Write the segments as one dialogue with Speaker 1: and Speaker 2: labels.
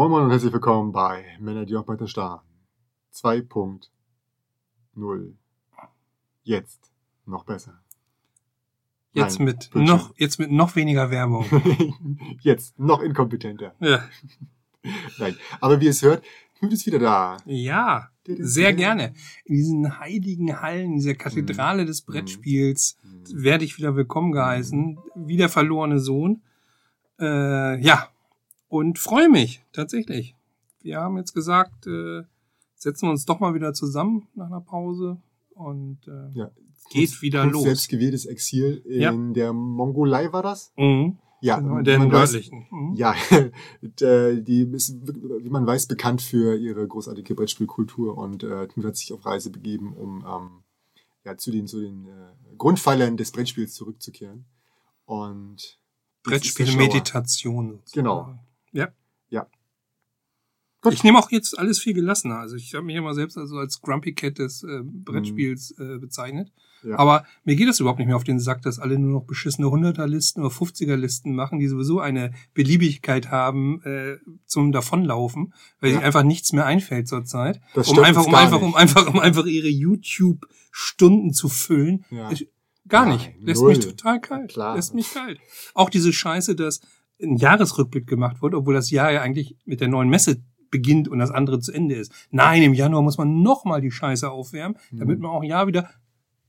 Speaker 1: Moin Moin und herzlich willkommen bei Männer, die auch weiter starren. 2.0. Jetzt noch besser.
Speaker 2: Jetzt
Speaker 1: Nein,
Speaker 2: mit
Speaker 1: Bildschirm.
Speaker 2: noch, jetzt mit noch weniger Werbung.
Speaker 1: Jetzt noch inkompetenter.
Speaker 2: ja.
Speaker 1: Nein. Aber wie es hört, Knut ist wieder da.
Speaker 2: ja, sehr gerne. In diesen heiligen Hallen, dieser Kathedrale des Brettspiels werde ich wieder willkommen geheißen. Wie der verlorene Sohn. Äh, ja, und freue mich tatsächlich. Wir haben jetzt gesagt, äh, setzen wir uns doch mal wieder zusammen nach einer Pause und äh,
Speaker 1: Ja.
Speaker 2: geht wieder
Speaker 1: Knuts
Speaker 2: los.
Speaker 1: selbstgewähltes Exil in
Speaker 2: Ja.
Speaker 1: der Mongolei war das?
Speaker 2: Mhm.
Speaker 1: Ja,
Speaker 2: Genau,
Speaker 1: man weiß-
Speaker 2: nördlichen. Mhm.
Speaker 1: Ja, d- die ist, wie man weiß, bekannt für ihre großartige Brettspielkultur und äh, hat sich auf Reise begeben, um ähm, ja, zu den, zu den äh, Grundpfeilern des Brettspiels zurückzukehren. Und jetzt ist
Speaker 2: Brettspiel,
Speaker 1: schlauer.
Speaker 2: Meditation. sozusagen.
Speaker 1: Genau.
Speaker 2: Ja.
Speaker 1: Ja. Gut.
Speaker 2: Ich nehme auch jetzt alles viel gelassener. Also ich habe mich immer selbst also als Grumpy Cat des äh, Brettspiels äh, bezeichnet.
Speaker 1: Ja.
Speaker 2: Aber mir geht es überhaupt nicht mehr auf den Sack, dass alle nur noch beschissene 100er-Listen oder 50er-Listen machen, die sowieso eine Beliebigkeit haben äh, zum Davonlaufen, weil
Speaker 1: Ja.
Speaker 2: sich einfach nichts mehr einfällt zurzeit.
Speaker 1: Das
Speaker 2: Um einfach, um einfach,
Speaker 1: nicht.
Speaker 2: um einfach, um einfach ihre YouTube-Stunden zu füllen.
Speaker 1: Ja.
Speaker 2: Ich- Gar
Speaker 1: Nein,
Speaker 2: nicht. Lässt
Speaker 1: null.
Speaker 2: mich total kalt.
Speaker 1: Klar.
Speaker 2: Lässt mich kalt. Auch diese Scheiße, dass ein Jahresrückblick gemacht wird, obwohl das Jahr ja eigentlich mit der neuen Messe beginnt und das andere zu Ende ist. Nein, im Januar muss man nochmal die Scheiße aufwärmen, damit
Speaker 1: Mhm.
Speaker 2: man auch ja wieder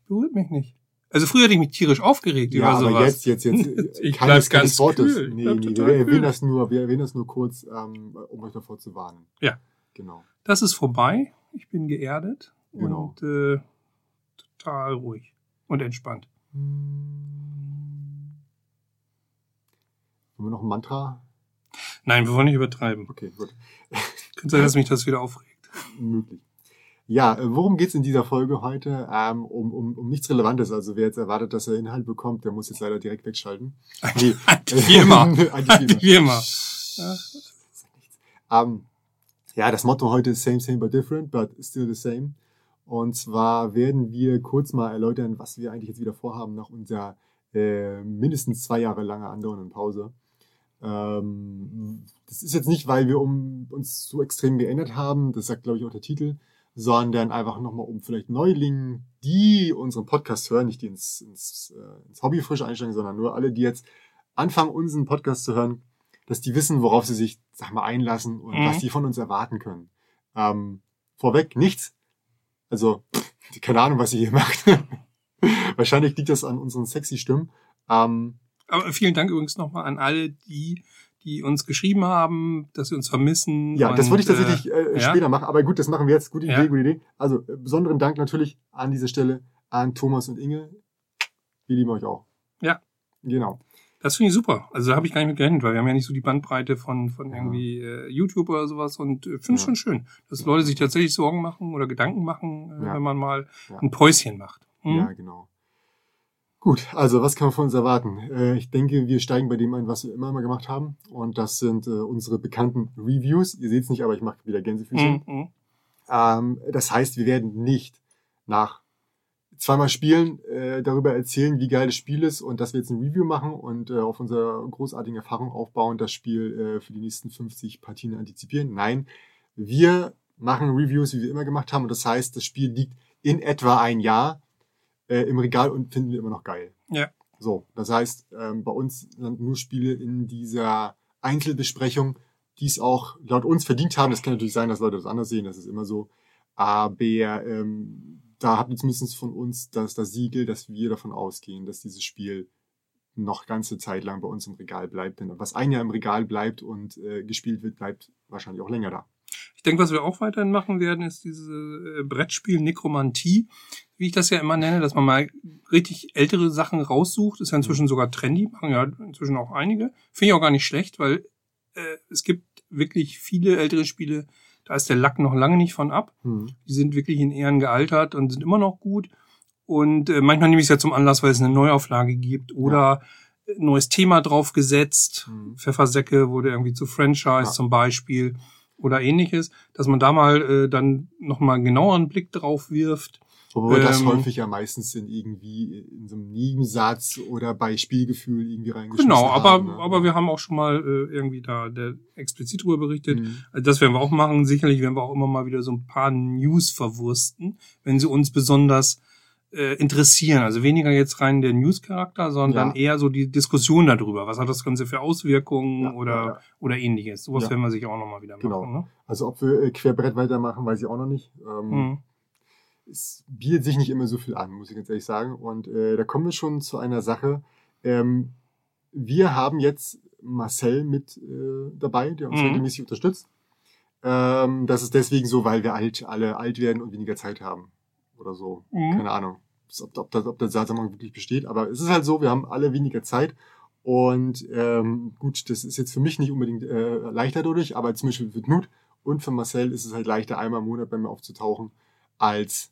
Speaker 2: berührt mich nicht. Also früher hätte ich mich tierisch aufgeregt
Speaker 1: Ja,
Speaker 2: über sowas.
Speaker 1: aber jetzt, jetzt, jetzt,
Speaker 2: Ich
Speaker 1: keines,
Speaker 2: bleib ganz
Speaker 1: Wortes.
Speaker 2: kühl.
Speaker 1: Nee, nee, wir erwähnen das nur, wir erwähnen das nur kurz, ähm, um euch davor zu warnen.
Speaker 2: Ja.
Speaker 1: Genau.
Speaker 2: Das ist vorbei. Ich bin geerdet
Speaker 1: Genau.
Speaker 2: und äh, total ruhig und entspannt.
Speaker 1: Haben wir noch ein Mantra?
Speaker 2: Nein, wir wollen nicht übertreiben.
Speaker 1: Okay, gut.
Speaker 2: Könnte sein, dass mich das wieder aufregt.
Speaker 1: Möglich. Ja, äh, worum geht's in dieser Folge heute? Ähm, um, um, um nichts Relevantes. Also wer jetzt erwartet, dass er Inhalt bekommt, der muss jetzt leider direkt wegschalten. Nee.
Speaker 2: Wie immer.
Speaker 1: Eigentlich
Speaker 2: Wie immer. Ja.
Speaker 1: Ähm, ja, das Motto heute ist same, same, but different, but still the same. Und zwar werden wir kurz mal erläutern, was wir eigentlich jetzt wieder vorhaben nach unserer äh, mindestens zwei Jahre lange andauernden Pause. Ähm, das ist jetzt nicht, weil wir um, uns so extrem geändert haben, das sagt, glaube ich, auch der Titel, sondern einfach nochmal um vielleicht Neulingen, die unseren Podcast hören, nicht die ins, ins, äh, ins Hobby frisch einsteigen, sondern nur alle, die jetzt anfangen, unseren Podcast zu hören, dass die wissen, worauf sie sich, sag mal, einlassen und
Speaker 2: Mhm.
Speaker 1: was die von uns erwarten können. Ähm, vorweg nichts. Also, pff, keine Ahnung, was ihr hier macht. Wahrscheinlich liegt das an unseren sexy Stimmen. Ähm,
Speaker 2: Aber vielen Dank übrigens nochmal an alle, die, die uns geschrieben haben, dass sie uns vermissen.
Speaker 1: ja, das
Speaker 2: und,
Speaker 1: wollte ich tatsächlich äh,
Speaker 2: ja.
Speaker 1: später machen, aber gut, das machen wir jetzt. Gute Idee,
Speaker 2: Ja.
Speaker 1: gute Idee. Also, äh, besonderen Dank natürlich an dieser Stelle an Thomas und Inge. Wir lieben euch auch.
Speaker 2: Ja.
Speaker 1: Genau.
Speaker 2: Das finde ich super. Also da habe ich gar nicht mit gerechnet, weil wir haben ja nicht so die Bandbreite von, von
Speaker 1: Ja.
Speaker 2: irgendwie äh, YouTube oder sowas und äh, finde es schon schön, dass Leute sich tatsächlich Sorgen machen oder Gedanken machen, äh, wenn man mal ein Päuschen macht. Hm?
Speaker 1: Ja, genau. Gut, also was kann man von uns erwarten? Äh, ich denke, wir steigen bei dem ein, was wir immer mal gemacht haben. Und das sind äh, unsere bekannten Reviews. Ihr seht es nicht, aber ich mache wieder Gänsefüßchen.
Speaker 2: Mhm.
Speaker 1: Ähm, das heißt, wir werden nicht nach zweimal Spielen äh, darüber erzählen, wie geil das Spiel ist und dass wir jetzt ein Review machen und auf unserer großartigen Erfahrung aufbauen, das Spiel für die nächsten 50 Partien antizipieren. Nein, wir machen Reviews, wie wir immer gemacht haben. Und das heißt, das Spiel liegt in etwa ein Jahr äh, im Regal und finden wir immer noch geil.
Speaker 2: Ja.
Speaker 1: So, das heißt, ähm, bei uns landen nur Spiele in dieser Einzelbesprechung, die es auch laut uns verdient haben. Das kann natürlich sein, dass Leute das anders sehen, das ist immer so. Aber ähm, da habt ihr zumindest von uns das, das Siegel, dass wir davon ausgehen, dass dieses Spiel noch ganze Zeit lang bei uns im Regal bleibt. Denn was ein Jahr im Regal bleibt und äh, gespielt wird, bleibt wahrscheinlich auch länger da.
Speaker 2: Ich denke, was wir auch weiterhin machen werden, ist diese äh, Brettspiel Nekromantie, wie ich das ja immer nenne, dass man mal richtig ältere Sachen raussucht. Ist ja inzwischen sogar trendy, machen ja inzwischen auch einige. Finde ich auch gar nicht schlecht, weil äh, es gibt wirklich viele ältere Spiele, da ist der Lack noch lange nicht von ab.
Speaker 1: Hm.
Speaker 2: Die sind wirklich in Ehren gealtert und sind immer noch gut. Und äh, manchmal nehme ich es ja zum Anlass, weil es eine Neuauflage gibt oder ein neues Thema drauf gesetzt.
Speaker 1: Mhm.
Speaker 2: Pfeffersäcke wurde irgendwie zu Franchise
Speaker 1: Ja.
Speaker 2: zum Beispiel oder ähnliches, dass man da mal äh, dann nochmal einen genaueren Blick drauf wirft.
Speaker 1: Wobei ähm, das häufig ja meistens in irgendwie in so einem Nebensatz oder bei Spielgefühl irgendwie reingeschrieben
Speaker 2: Genau, aber, haben, ne? aber wir haben auch schon mal äh, irgendwie da der, explizit drüber berichtet. Mhm. Also das werden wir auch machen. Sicherlich werden wir auch immer mal wieder so ein paar News verwursten, wenn sie uns besonders äh, interessieren. Also weniger jetzt rein der News-Charakter, sondern ja. eher so die Diskussion darüber. Was hat das Ganze für Auswirkungen ja, oder, ja, oder ähnliches. Sowas werden wir sich auch nochmal wieder
Speaker 1: genau.
Speaker 2: machen. Genau.
Speaker 1: Ne? Also ob wir äh, Querbrett weitermachen, weiß ich auch noch nicht. Ähm, mhm. Es bietet sich nicht immer so viel an, muss ich ganz ehrlich sagen. Und äh, da kommen wir schon zu einer Sache. Ähm, wir haben jetzt Marcel mit äh, dabei, der uns mhm. regelmäßig unterstützt. Ähm, das ist deswegen so, weil wir alt, alle alt werden und weniger Zeit haben oder so. Mhm. Keine Ahnung, ob, ob, das, ob der Zusammenhang wirklich besteht. Aber es ist halt so, wir haben alle weniger Zeit. Und ähm, gut, das ist jetzt für mich nicht unbedingt äh, leichter dadurch, aber zum Beispiel für Knut und für Marcel ist es halt leichter, einmal im Monat bei mir aufzutauchen, als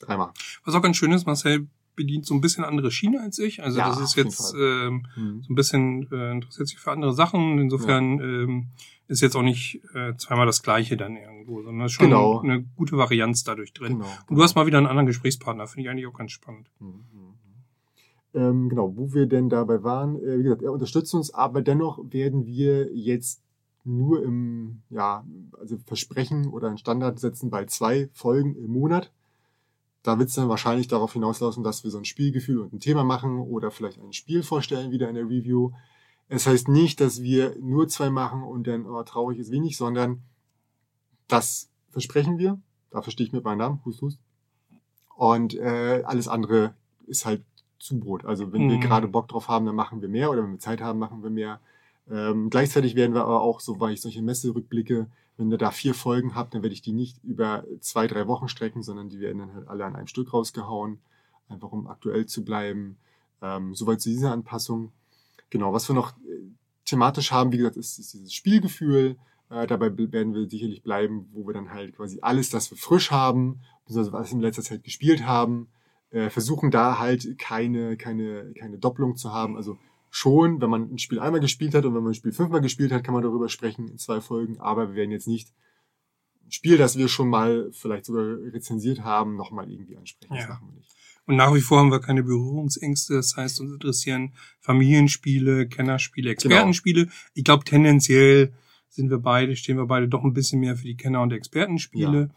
Speaker 1: dreimal.
Speaker 2: Was auch ganz schön ist, Marcel bedient so ein bisschen andere Schiene als ich. Also ja, das ist jetzt ähm, mhm. so ein bisschen äh, interessiert sich für andere Sachen. Insofern ja. ähm, ist jetzt auch nicht äh, zweimal das gleiche dann irgendwo, sondern ist schon genau. eine gute Varianz dadurch drin. Genau, Und du hast mal wieder einen anderen Gesprächspartner, finde ich eigentlich auch ganz spannend. Mhm. mhm.
Speaker 1: Ähm, genau, wo wir denn dabei waren, äh, wie gesagt, er unterstützt uns, aber dennoch werden wir jetzt nur im, ja, also Versprechen oder einen Standard setzen bei zwei Folgen im Monat. Da wird es dann wahrscheinlich darauf hinauslaufen, dass wir so ein Spielgefühl und ein Thema machen oder vielleicht ein Spiel vorstellen wieder in der Review. Es heißt nicht, dass wir nur zwei machen und dann oh, traurig ist wenig, sondern das versprechen wir. Da verstehe ich mit meinem Namen, Hust, Hust. Und äh, alles andere ist halt Zubrot. Also wenn mhm. wir gerade Bock drauf haben, dann machen wir mehr oder wenn wir Zeit haben, machen wir mehr. Ähm, gleichzeitig werden wir aber auch, so weil ich solche Messerückblicke, wenn ihr da vier Folgen habt, dann werde ich die nicht über zwei, drei Wochen strecken, sondern die werden dann halt alle an einem Stück rausgehauen, einfach um aktuell zu bleiben. Ähm, soweit zu dieser Anpassung. Genau, was wir noch äh, thematisch haben, wie gesagt, ist, ist dieses Spielgefühl. Äh, dabei werden wir sicherlich bleiben, wo wir dann halt quasi alles, das wir frisch haben, beziehungsweise was wir in letzter Zeit gespielt haben, äh, versuchen da halt keine, keine, keine Doppelung zu haben. Also schon, wenn man ein Spiel einmal gespielt hat und wenn man ein Spiel fünfmal gespielt hat, kann man darüber sprechen in zwei Folgen, aber wir werden jetzt nicht ein Spiel, das wir schon mal vielleicht sogar rezensiert haben, nochmal irgendwie ansprechen. Ja. Das machen wir nicht.
Speaker 2: Und nach wie vor haben wir keine Berührungsängste. Das heißt, uns interessieren Familienspiele, Kennerspiele, genau. Expertenspiele. Genau. Ich glaube, tendenziell sind wir beide, stehen wir beide doch ein bisschen mehr für die Kenner- und Expertenspiele. Ja.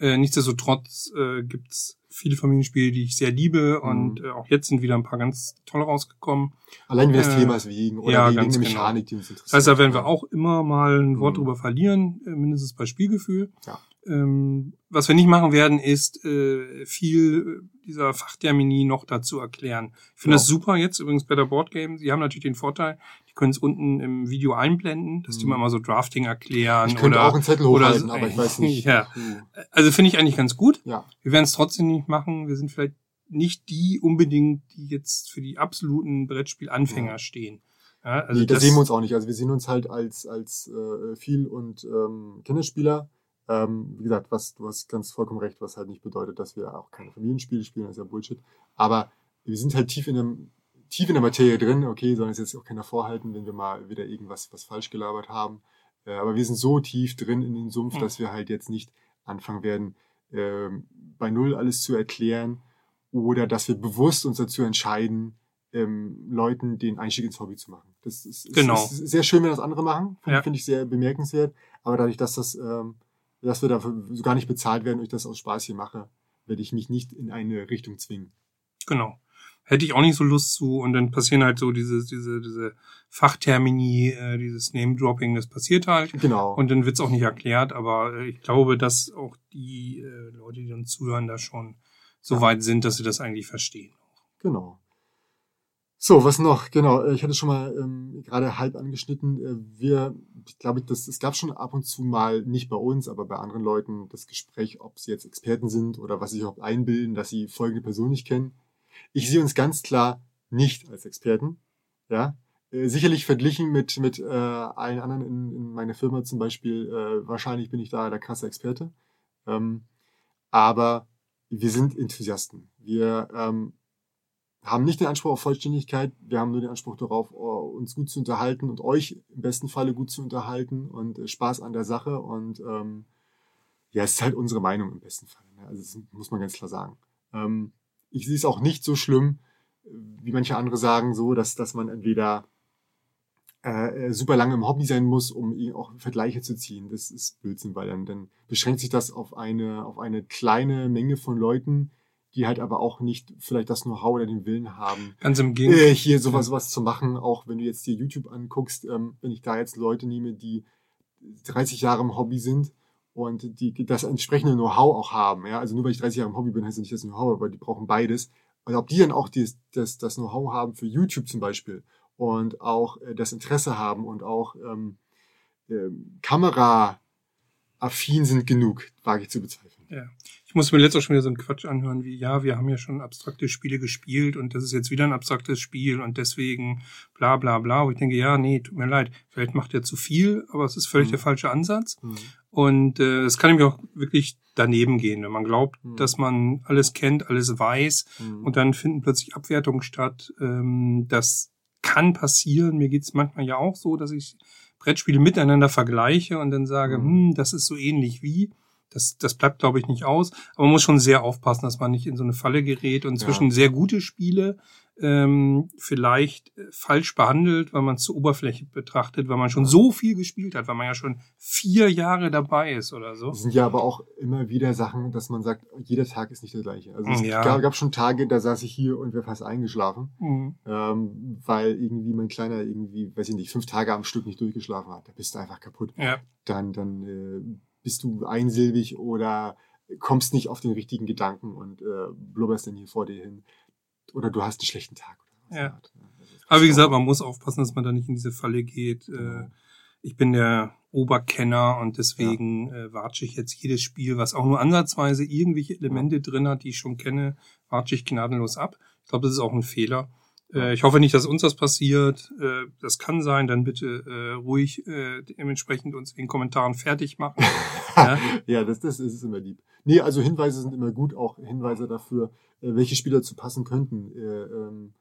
Speaker 2: Äh, nichtsdestotrotz äh, gibt's viele Familienspiele, die ich sehr liebe mhm. und äh, auch jetzt sind wieder ein paar ganz toll rausgekommen.
Speaker 1: Allein wie das äh, Themas wegen oder
Speaker 2: ja,
Speaker 1: wegen
Speaker 2: der. Mechanik, genau. die uns interessiert. Das heißt, da werden wir auch immer mal ein Wort mhm. drüber verlieren, äh, mindestens bei Spielgefühl. Ja. Ähm, was wir nicht machen werden, ist äh, viel dieser Fachtermini noch dazu erklären. Ich finde genau. das super jetzt, übrigens bei der Boardgame. Sie haben natürlich den Vorteil, die können es unten im Video einblenden, dass die mhm. mal so Drafting erklären. Ich
Speaker 1: könnte oder, auch einen Zettel hochhalten, oder, aber ich weiß nicht.
Speaker 2: Ja. Also finde ich eigentlich ganz gut. Ja. Wir werden es trotzdem nicht machen. Wir sind vielleicht nicht die unbedingt, die jetzt für die absoluten Brettspielanfänger ja. stehen.
Speaker 1: Ja, also nee, da sehen wir uns auch nicht. Also wir sehen uns halt als, als äh, viel- und ähm, Kinderspieler ähm, wie gesagt, was, du hast ganz vollkommen recht, was halt nicht bedeutet, dass wir auch keine Familienspiele spielen, das ist ja Bullshit. Aber wir sind halt tief in, dem, tief in der Materie drin, okay, sollen es jetzt auch keiner vorhalten, wenn wir mal wieder irgendwas was falsch gelabert haben. Äh, aber wir sind so tief drin in den Sumpf, mhm. dass wir halt jetzt nicht anfangen werden, äh, bei Null alles zu erklären oder dass wir bewusst uns dazu entscheiden, ähm, Leuten den Einstieg ins Hobby zu machen. Das ist, genau. ist, ist sehr schön, wenn das andere machen. Finde ja. Find ich sehr bemerkenswert. Aber dadurch, dass das ähm, dass wir dafür gar nicht bezahlt werden und ich das aus Spaß hier mache, werde ich mich nicht in eine Richtung zwingen.
Speaker 2: Genau. Hätte ich auch nicht so Lust zu und dann passieren halt so diese, diese, diese Fachtermini, äh, dieses Name-Dropping, das passiert halt.
Speaker 1: Genau.
Speaker 2: Und dann wird's auch nicht erklärt, aber äh, ich glaube, dass auch die äh, Leute, die uns zuhören, da schon so ja. weit sind, dass sie das eigentlich verstehen.
Speaker 1: Genau. So, was noch? Genau, äh, ich hatte schon mal ähm, gerade halb angeschnitten. Äh, wir, ich glaube, das, es gab schon ab und zu mal, nicht bei uns, aber bei anderen Leuten, das Gespräch, ob sie jetzt Experten sind oder was sie überhaupt einbilden, dass sie folgende Person nicht kennen. Ich sehe uns ganz klar nicht als Experten. Ja, äh, sicherlich verglichen mit mit äh, allen anderen in, in meiner Firma zum Beispiel. Äh, wahrscheinlich bin ich da der krasse Experte. Ähm, aber wir sind Enthusiasten. Wir ähm, haben nicht den Anspruch auf Vollständigkeit, wir haben nur den Anspruch darauf, oh, uns gut zu unterhalten und euch im besten Falle gut zu unterhalten und äh, Spaß an der Sache und ähm, ja, es ist halt unsere Meinung im besten Falle. Also das muss man ganz klar sagen. Ähm, ich sehe es auch nicht so schlimm, wie manche andere sagen, so, dass, dass man entweder äh, super lange im Hobby sein muss, um auch Vergleiche zu ziehen. Das ist Blödsinn, weil dann, dann beschränkt sich das auf eine, auf eine kleine Menge von Leuten, die halt aber auch nicht vielleicht das Know-how oder den Willen haben.
Speaker 2: Ganz im Gegenteil.
Speaker 1: Äh, hier sowas, sowas zu machen, auch wenn du jetzt dir YouTube anguckst, ähm, wenn ich da jetzt Leute nehme, die 30 Jahre im Hobby sind und die das entsprechende Know-how auch haben. Ja? Also nur weil ich 30 Jahre im Hobby bin, heißt das nicht das Know-how, aber die brauchen beides. Und ob die dann auch das, das, das Know-how haben für YouTube zum Beispiel und auch äh, das Interesse haben und auch ähm, äh, Kamera-affin sind genug, wage ich zu bezweifeln.
Speaker 2: Ja. Ich muss mir letztes auch schon wieder so einen Quatsch anhören wie, ja, wir haben ja schon abstrakte Spiele gespielt und das ist jetzt wieder ein abstraktes Spiel und deswegen bla bla bla. Und ich denke, ja, nee, tut mir leid, vielleicht macht er zu viel, aber es ist völlig mhm. der falsche Ansatz. Mhm. Und äh, es kann nämlich auch wirklich daneben gehen, wenn man glaubt, mhm. dass man alles kennt, alles weiß mhm. und dann finden plötzlich Abwertungen statt. Ähm, das kann passieren. Mir geht's manchmal ja auch so, dass ich Brettspiele miteinander vergleiche und dann sage, mhm. hm, das ist so ähnlich wie. Das, das bleibt, glaube ich, nicht aus. Aber man muss schon sehr aufpassen, dass man nicht in so eine Falle gerät und zwischen ja. sehr gute Spiele ähm, vielleicht äh, falsch behandelt, weil man es zur Oberfläche betrachtet, weil man schon so viel gespielt hat, weil man ja schon vier Jahre dabei ist oder so.
Speaker 1: Das sind ja aber auch immer wieder Sachen, dass man sagt, jeder Tag ist nicht der gleiche. Also es ja. gab, gab, schon Tage, da saß ich hier und wäre fast eingeschlafen, mhm. ähm, weil irgendwie mein Kleiner irgendwie, weiß ich nicht, fünf Tage am Stück nicht durchgeschlafen hat. Da bist du einfach kaputt. Ja. Dann, dann äh, bist du einsilbig oder kommst nicht auf den richtigen Gedanken und äh, blubberst dann hier vor dir hin oder du hast einen schlechten Tag.
Speaker 2: ja. Aber wie gesagt, man muss aufpassen, dass man da nicht in diese Falle geht. Äh, genau. Ich bin der Oberkenner und deswegen ja. äh, watsche ich jetzt jedes Spiel, was auch nur ansatzweise irgendwelche Elemente ja. drin hat, die ich schon kenne, watsche ich gnadenlos ab. Ich glaube, das ist auch ein Fehler. Äh, ich hoffe nicht, dass uns das passiert. Äh, das kann sein, dann bitte äh, ruhig äh, dementsprechend uns in den Kommentaren fertig machen.
Speaker 1: ja, ja das, das ist immer lieb. Nee, also Hinweise sind immer gut, auch Hinweise dafür, äh, welche Spieler zu passen könnten. Äh, ähm,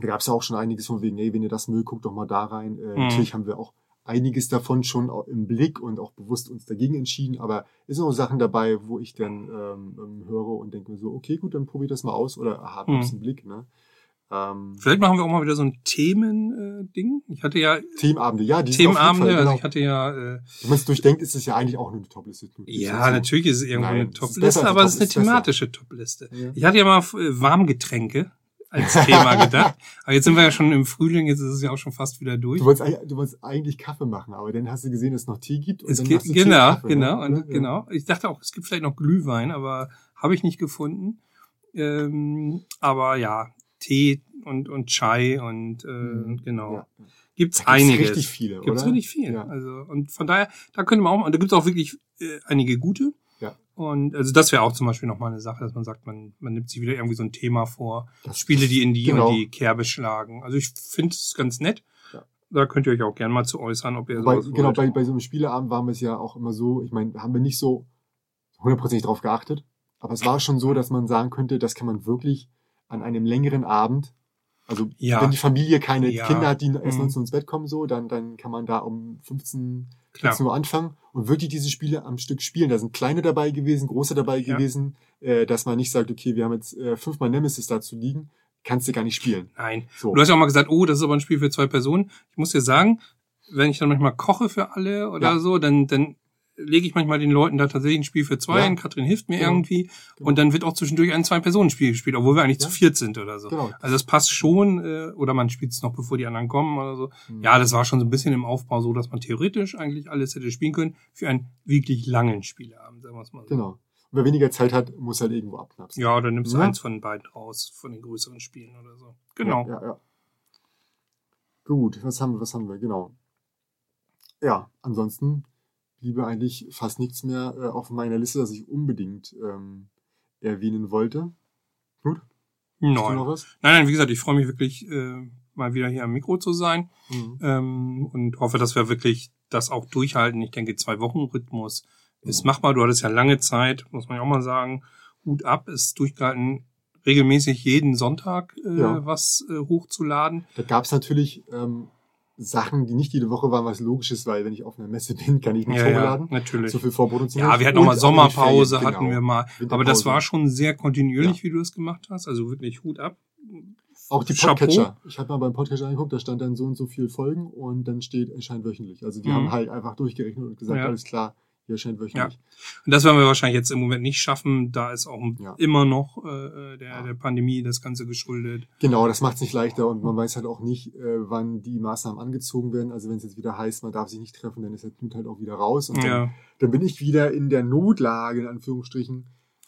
Speaker 1: da gab es ja auch schon einiges von wegen, ey, wenn ihr das mögt, guckt doch mal da rein. Äh, mhm. Natürlich haben wir auch einiges davon schon im Blick und auch bewusst uns dagegen entschieden, aber es sind auch Sachen dabei, wo ich dann ähm, ähm höre und denke mir so, okay, gut, dann probiere ich das mal aus oder habe mhm. im Blick. Ne?
Speaker 2: Ähm, Vielleicht machen wir auch mal wieder so ein Themen-Ding. Äh, ich hatte ja
Speaker 1: Themenabende, ja,
Speaker 2: die Themenabende. Fall, genau. Also ich hatte ja. Äh,
Speaker 1: Wenn man es durchdenkt, ist es ja eigentlich auch eine Topliste.
Speaker 2: Ja, so. natürlich ist es irgendwo Nein, eine Topliste, aber es ist eine thematische Topliste. Ja. Ich hatte ja mal äh, Warmgetränke als Thema gedacht. Aber jetzt sind wir ja schon im Frühling, jetzt ist es ja auch schon fast wieder durch.
Speaker 1: Du wolltest, du wolltest eigentlich Kaffee machen, aber dann hast du gesehen, dass es noch Tee gibt.
Speaker 2: Und es gibt, genau, Kaffee, genau, ne? und, ja. genau. Ich dachte auch, es gibt vielleicht noch Glühwein, aber habe ich nicht gefunden. Ähm, aber ja, Tee und, und Chai und äh, mhm. genau. Ja. Gibt's da einiges.
Speaker 1: richtig viele,
Speaker 2: Gibt's oder? richtig viel. Ja. Also, und von daher, da könnte man auch, und da gibt's auch wirklich äh, einige gute.
Speaker 1: Ja.
Speaker 2: Und also das wäre auch zum Beispiel nochmal eine Sache, dass man sagt, man, man nimmt sich wieder irgendwie so ein Thema vor, das Spiele, die in die genau. und die Kerbe schlagen. Also ich finde es ganz nett. Ja. Da könnt ihr euch auch gerne mal zu äußern, ob ihr
Speaker 1: Wobei, Genau, bei, bei so einem Spieleabend waren wir es ja auch immer so, ich meine, haben wir nicht so hundertprozentig drauf geachtet, aber es war schon so, dass man sagen könnte, das kann man wirklich an einem längeren Abend also ja. wenn die Familie keine ja. Kinder hat, die erst mhm. 19 ins Bett kommen, so, dann, dann kann man da um 15, 16 Uhr anfangen und wirklich diese Spiele am Stück spielen. Da sind kleine dabei gewesen, große dabei ja. gewesen, äh, dass man nicht sagt, okay, wir haben jetzt äh, fünfmal Nemesis dazu liegen, kannst du gar nicht spielen.
Speaker 2: Nein. So. Du hast ja auch mal gesagt, oh, das ist aber ein Spiel für zwei Personen. Ich muss dir sagen, wenn ich dann manchmal koche für alle oder so, dann, dann lege ich manchmal den Leuten da tatsächlich ein Spiel für zwei ja. hin. Katrin hilft mir genau. irgendwie. Genau. Und dann wird auch zwischendurch ein Zwei-Personen-Spiel gespielt, obwohl wir eigentlich ja. zu viert sind oder so. Genau. Also das passt schon. Äh, oder man spielt es noch, bevor die anderen kommen oder so. Mhm. Ja, das war schon so ein bisschen im Aufbau so, dass man theoretisch eigentlich alles hätte spielen können für einen wirklich langen Spieleabend, sagen wir es mal so.
Speaker 1: Genau. Und wer weniger Zeit hat, muss halt irgendwo abknapsen.
Speaker 2: Ja, dann nimmst du ja. eins von beiden raus, von den größeren Spielen oder so. Genau.
Speaker 1: Ja, ja. Gut, was haben wir, was haben wir, genau. Ja, ansonsten bliebe eigentlich fast nichts mehr äh, auf meiner Liste, das ich unbedingt ähm, erwähnen wollte. Gut?
Speaker 2: Nein. Noch was? Nein, nein, wie gesagt, ich freue mich wirklich, äh, mal wieder hier am Mikro zu sein mhm. ähm, und hoffe, dass wir wirklich das auch durchhalten. Ich denke, zwei Wochen Rhythmus ist mhm. machbar. Du hattest ja lange Zeit, muss man ja auch mal sagen. Hut ab, ist durchgehalten, regelmäßig jeden Sonntag äh, ja. was äh, hochzuladen.
Speaker 1: Da gab es natürlich ähm, Sachen, die nicht jede Woche waren, was logisch ist, weil wenn ich auf einer Messe bin, kann ich nicht
Speaker 2: Ja,
Speaker 1: hochladen.
Speaker 2: ja, natürlich.
Speaker 1: So viel Vorproduktion.
Speaker 2: Ja, wir hatten
Speaker 1: Und
Speaker 2: noch mal
Speaker 1: auch
Speaker 2: Sommerpause,
Speaker 1: Ferien,
Speaker 2: hatten
Speaker 1: genau.
Speaker 2: wir mal. Aber das war schon sehr kontinuierlich, wie du das gemacht hast. Also wirklich Hut ab.
Speaker 1: Auch die
Speaker 2: Chapeau.
Speaker 1: Podcatcher. Ich habe mal beim Podcatcher angeguckt, da stand dann so und so viel Folgen und dann steht, erscheint wöchentlich. Also die
Speaker 2: Mhm.
Speaker 1: haben halt einfach durchgerechnet und gesagt,
Speaker 2: Ja.
Speaker 1: alles klar, hier erscheint wöchentlich.
Speaker 2: Und das werden wir wahrscheinlich jetzt im Moment nicht schaffen. Da ist auch
Speaker 1: Ja.
Speaker 2: immer noch äh, der,
Speaker 1: Ja.
Speaker 2: der Pandemie das Ganze geschuldet.
Speaker 1: Genau, das macht es nicht leichter und man weiß halt auch nicht, äh, wann die Maßnahmen angezogen werden. Also wenn es jetzt wieder heißt, man darf sich nicht treffen, dann ist der Knut halt auch wieder raus. Und dann,
Speaker 2: Ja.
Speaker 1: dann bin ich wieder in der Notlage, in Anführungsstrichen.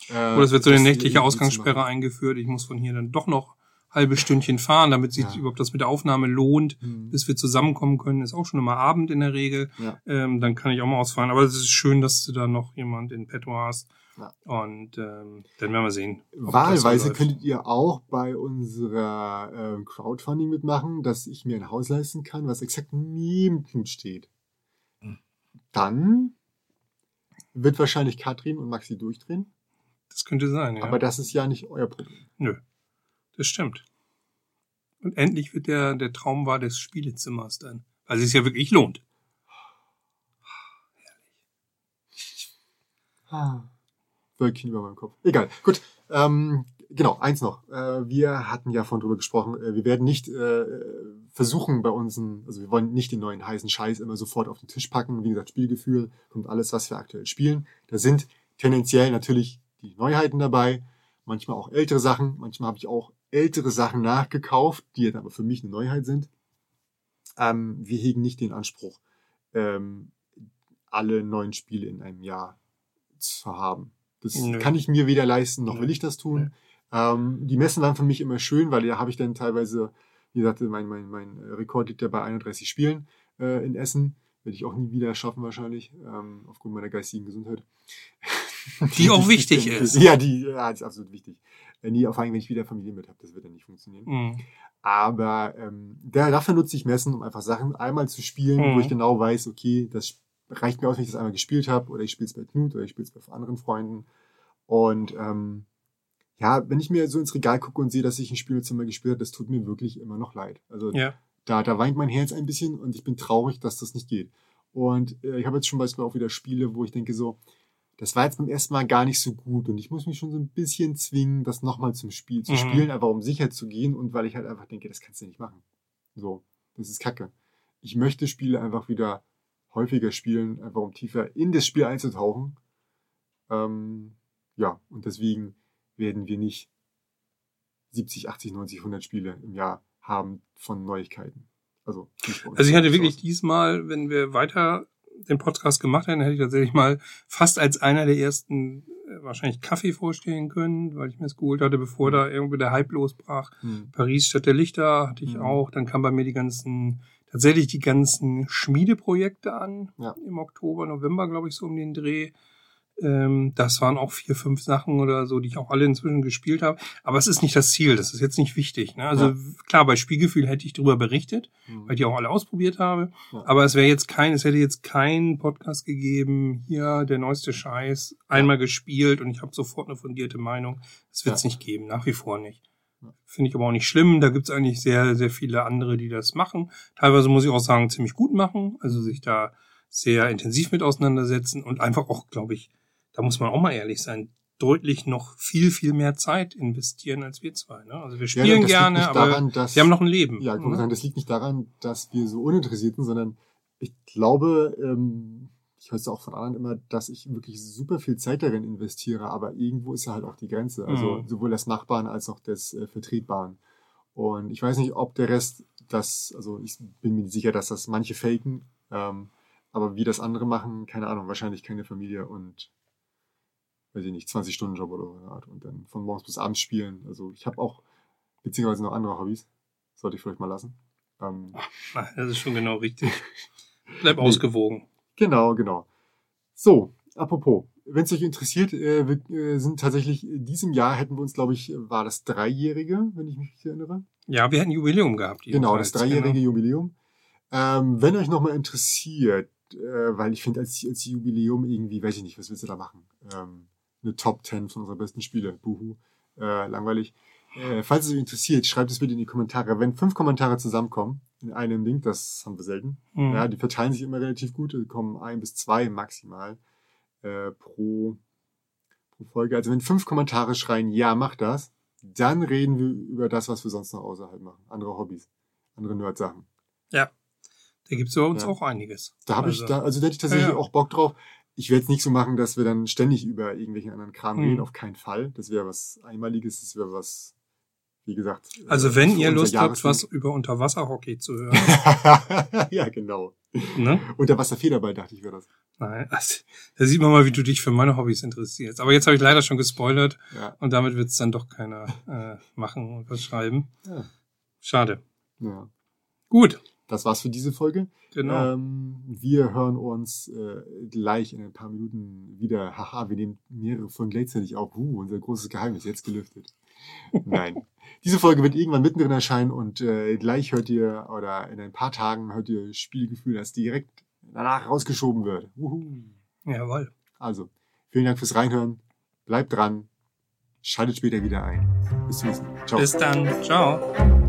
Speaker 1: Äh,
Speaker 2: Oder es wird so eine
Speaker 1: das
Speaker 2: nächtliche Ausgangssperre eingeführt. Ich muss von hier dann doch noch halbe Stündchen fahren, damit sich
Speaker 1: Ja.
Speaker 2: überhaupt das mit der Aufnahme lohnt,
Speaker 1: Hm.
Speaker 2: bis wir zusammenkommen können. Ist auch schon immer Abend in der Regel.
Speaker 1: Ja.
Speaker 2: Ähm, dann kann ich auch mal ausfahren. Aber es ist schön, dass du da noch jemand in petto hast.
Speaker 1: Ja.
Speaker 2: Und ähm, dann werden wir sehen.
Speaker 1: Wahlweise könntet ihr auch bei unserer ähm, Crowdfunding mitmachen, dass ich mir ein Haus leisten kann, was exakt neben Knut steht. Dann wird wahrscheinlich Katrin und Maxi durchdrehen,
Speaker 2: Das könnte sein, ja.
Speaker 1: aber das ist ja nicht euer Problem.
Speaker 2: Nö, das stimmt. Und endlich wird der, der Traum wahr des Spielezimmers dann. Weil es sich ja wirklich lohnt.
Speaker 1: Ah, Wölkchen über meinem Kopf. Egal. Gut. Ähm, genau, eins noch. Äh, wir hatten ja vorhin drüber gesprochen, äh, wir werden nicht äh, versuchen bei unseren, also wir wollen nicht den neuen heißen Scheiß immer sofort auf den Tisch packen. Wie gesagt, Spielgefühl kommt alles, was wir aktuell spielen. Da sind tendenziell natürlich die Neuheiten dabei, manchmal auch ältere Sachen. Manchmal habe ich auch ältere Sachen nachgekauft, die jetzt aber für mich eine Neuheit sind. Ähm, wir hegen nicht den Anspruch, ähm, alle neuen Spiele in einem Jahr zu haben. Das
Speaker 2: Nö.
Speaker 1: kann ich mir weder leisten, noch
Speaker 2: Nö.
Speaker 1: will ich das tun. Ähm, die Messen waren für mich immer schön, weil da habe ich dann teilweise, wie gesagt, mein, mein, mein Rekord liegt ja bei 31 Spielen äh, in Essen. Werde ich auch nie wieder schaffen wahrscheinlich, ähm, aufgrund meiner geistigen Gesundheit.
Speaker 2: Die auch wichtig ist.
Speaker 1: Ja, die ja, ist absolut wichtig. Äh, nie, vor allem, wenn ich wieder Familie mit habe, das wird dann nicht funktionieren.
Speaker 2: Mhm.
Speaker 1: Aber ähm, da, dafür nutze ich Messen, um einfach Sachen einmal zu spielen, wo
Speaker 2: Mhm.
Speaker 1: ich genau weiß, okay, das reicht mir aus, wenn ich das einmal gespielt habe, oder ich spiele es bei Knut, oder ich spiele es bei anderen Freunden. Und ähm, ja, wenn ich mir so ins Regal gucke und sehe, dass ich ein Spielzimmer gespielt habe, das tut mir wirklich immer noch leid. Also
Speaker 2: Ja.
Speaker 1: da, da weint mein Herz ein bisschen und ich bin traurig, dass das nicht geht. Und äh, ich habe jetzt schon beispielsweise auch wieder Spiele, wo ich denke so, das war jetzt beim ersten Mal gar nicht so gut und ich muss mich schon so ein bisschen zwingen, das nochmal zum Spiel zu
Speaker 2: Mhm.
Speaker 1: spielen, einfach um sicher zu gehen und weil ich halt einfach denke, das kannst du nicht machen. So, das ist Kacke. Ich möchte Spiele einfach wieder häufiger spielen, einfach um tiefer in das Spiel einzutauchen. Ähm, ja, und deswegen werden wir nicht 70, 80, 90, 100 Spiele im Jahr haben von Neuigkeiten. Also,
Speaker 2: Also ich hatte wirklich diesmal, wenn wir weiter den Podcast gemacht hätten, hätte ich tatsächlich mal fast als einer der ersten äh, wahrscheinlich Kaffee vorstellen können, weil ich mir das geholt hatte, bevor da irgendwie der Hype losbrach.
Speaker 1: Hm.
Speaker 2: Paris Stadt der Lichter hatte ich
Speaker 1: Mhm.
Speaker 2: auch. Dann kamen bei mir die ganzen, tatsächlich die ganzen Schmiedeprojekte an.
Speaker 1: Ja.
Speaker 2: Im Oktober, November, glaube ich, so um den Dreh. Ähm, das waren auch vier, fünf Sachen oder so, die ich auch alle inzwischen gespielt habe. Aber es ist nicht das Ziel, das ist jetzt nicht wichtig. Ne? Also
Speaker 1: Ja.
Speaker 2: klar, bei Spielgefühl hätte ich darüber berichtet,
Speaker 1: Hm.
Speaker 2: weil ich die auch alle ausprobiert habe.
Speaker 1: Ja.
Speaker 2: Aber es wäre jetzt kein, es hätte jetzt keinen Podcast gegeben, hier der neueste Scheiß, einmal gespielt und ich habe sofort eine fundierte Meinung. Das wird es nicht geben, nach wie vor nicht. Finde ich aber auch nicht schlimm. Da gibt es eigentlich sehr, sehr viele andere, die das machen. Teilweise muss ich auch sagen, ziemlich gut machen. Also sich da sehr intensiv mit auseinandersetzen und einfach auch, glaube ich, da muss man auch mal ehrlich sein, deutlich noch viel, viel mehr Zeit investieren als wir zwei. Ne? Also wir
Speaker 1: Ja,
Speaker 2: spielen
Speaker 1: liegt
Speaker 2: gerne, aber
Speaker 1: daran, dass-
Speaker 2: wir haben noch ein Leben.
Speaker 1: Ja, ich
Speaker 2: ne?
Speaker 1: sagen, das liegt nicht daran, dass wir so uninteressiert sind, sondern ich glaube, ähm, ich höre es auch von anderen immer, dass ich wirklich super viel Zeit darin investiere, aber irgendwo ist ja halt auch die Grenze. Also
Speaker 2: Mhm.
Speaker 1: sowohl das Nachbarn als auch das äh, Vertretbaren. Und ich weiß nicht, ob der Rest das, also ich bin mir sicher, dass das manche faken, ähm, aber wie das andere machen, keine Ahnung, wahrscheinlich keine Familie und weiß ich nicht, 20 Stunden Job oder so eine Art und dann von morgens bis abends spielen. Also ich habe auch beziehungsweise noch andere Hobbys. Sollte ich vielleicht mal lassen. Ähm,
Speaker 2: Ah, Das ist schon genau richtig. Bleib
Speaker 1: Nee.
Speaker 2: ausgewogen.
Speaker 1: genau, genau. So, apropos, wenn es euch interessiert, äh, wir äh, sind tatsächlich in diesem Jahr hätten wir uns, glaube ich, war das Dreijährige, wenn ich mich richtig erinnere.
Speaker 2: Ja, wir hätten Jubiläum gehabt.
Speaker 1: Genau, das dreijährige
Speaker 2: genau.
Speaker 1: Jubiläum. Ähm, wenn euch nochmal interessiert, äh, weil ich finde, als, als Jubiläum irgendwie, weiß ich nicht, was willst du da machen? Ähm, eine Top 10 von unserer besten Spiele. Buhu. Äh, langweilig. Äh, falls es euch interessiert, schreibt es bitte in die Kommentare. Wenn fünf Kommentare zusammenkommen, in einem Ding, das haben wir selten.
Speaker 2: Mhm.
Speaker 1: Ja, die verteilen sich immer relativ gut, die kommen ein bis zwei maximal äh, pro, pro Folge. Also wenn fünf Kommentare schreien, ja, mach das, dann reden wir über das, was wir sonst noch außerhalb machen. Andere Hobbys, andere Nerd-Sachen.
Speaker 2: Ja. Da gibt's bei uns
Speaker 1: Ja.
Speaker 2: auch einiges.
Speaker 1: Da habe
Speaker 2: Also,
Speaker 1: ich, da, also da hätte ich tatsächlich
Speaker 2: Ja, ja.
Speaker 1: auch Bock drauf. Ich werde es nicht so machen, dass wir dann ständig über irgendwelchen anderen Kram
Speaker 2: Mhm.
Speaker 1: reden, auf keinen Fall. Das wäre was Einmaliges, das wäre was, wie gesagt.
Speaker 2: Also
Speaker 1: äh,
Speaker 2: wenn
Speaker 1: für
Speaker 2: ihr Lust habt, was über Unterwasserhockey zu hören,
Speaker 1: ja, genau.
Speaker 2: ne?
Speaker 1: Unter Wasserfederball dachte ich, wäre das.
Speaker 2: Nein, also, da sieht man mal, wie du dich für meine Hobbys interessierst. Aber jetzt habe ich leider schon gespoilert
Speaker 1: Ja.
Speaker 2: und damit wird es dann doch keiner äh, machen und was schreiben.
Speaker 1: Ja.
Speaker 2: Schade.
Speaker 1: ja.
Speaker 2: Gut,
Speaker 1: Das war's für diese Folge.
Speaker 2: genau.
Speaker 1: Ähm, wir hören uns äh, gleich in ein paar Minuten wieder. Haha, wir nehmen mehrere Folgen gleichzeitig auf. Uh, unser großes Geheimnis jetzt gelüftet. Nein. Diese Folge wird irgendwann mittendrin erscheinen und äh, gleich hört ihr, oder in ein paar Tagen hört ihr Spielgefühl, das direkt danach rausgeschoben wird. Uhu.
Speaker 2: Jawohl.
Speaker 1: Also, vielen Dank fürs Reinhören. Bleibt dran. Schaltet später wieder ein. Bis zum nächsten Mal. Ciao.
Speaker 2: Bis dann. Ciao.